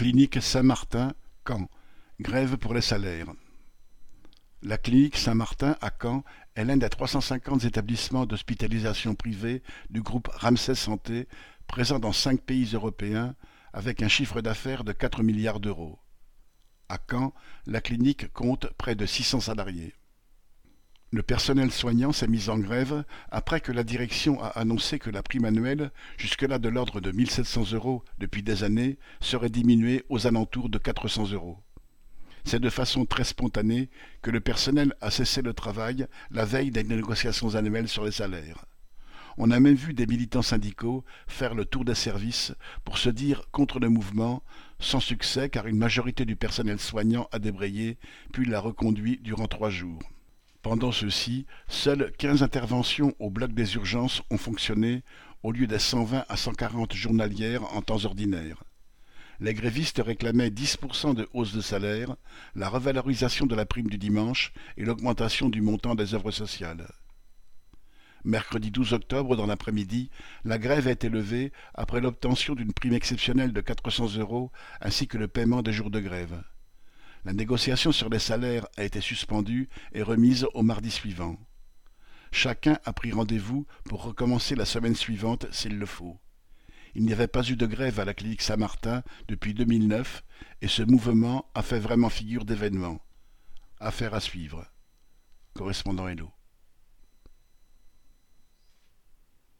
Clinique Saint-Martin, Caen. Grève pour les salaires. La clinique Saint-Martin à Caen est l'un des 350 établissements d'hospitalisation privés du groupe Ramsay Santé, présent dans cinq pays européens, avec un chiffre d'affaires de 4 milliards d'euros. À Caen, la clinique compte près de 600 salariés. Le personnel soignant s'est mis en grève après que la direction a annoncé que la prime annuelle, jusque-là de l'ordre de 1700 euros depuis des années, serait diminuée aux alentours de 400 euros. C'est de façon très spontanée que le personnel a cessé le travail la veille des négociations annuelles sur les salaires. On a même vu des militants syndicaux faire le tour des services pour se dire contre le mouvement, sans succès car une majorité du personnel soignant a débrayé puis l'a reconduit durant trois jours. Pendant ceux-ci, seules quinze interventions au bloc des urgences ont fonctionné au lieu des 120 à 140 journalières en temps ordinaire. Les grévistes réclamaient 10% de hausse de salaire, la revalorisation de la prime du dimanche et l'augmentation du montant des œuvres sociales. Mercredi 12 octobre, dans l'après-midi, la grève a été levée après l'obtention d'une prime exceptionnelle de 400 euros ainsi que le paiement des jours de grève. La négociation sur les salaires a été suspendue et remise au mardi suivant. Chacun a pris rendez-vous pour recommencer la semaine suivante s'il le faut. Il n'y avait pas eu de grève à la clinique Saint-Martin depuis 2009 et ce mouvement a fait vraiment figure d'événement. Affaire à suivre. Correspondant Hello.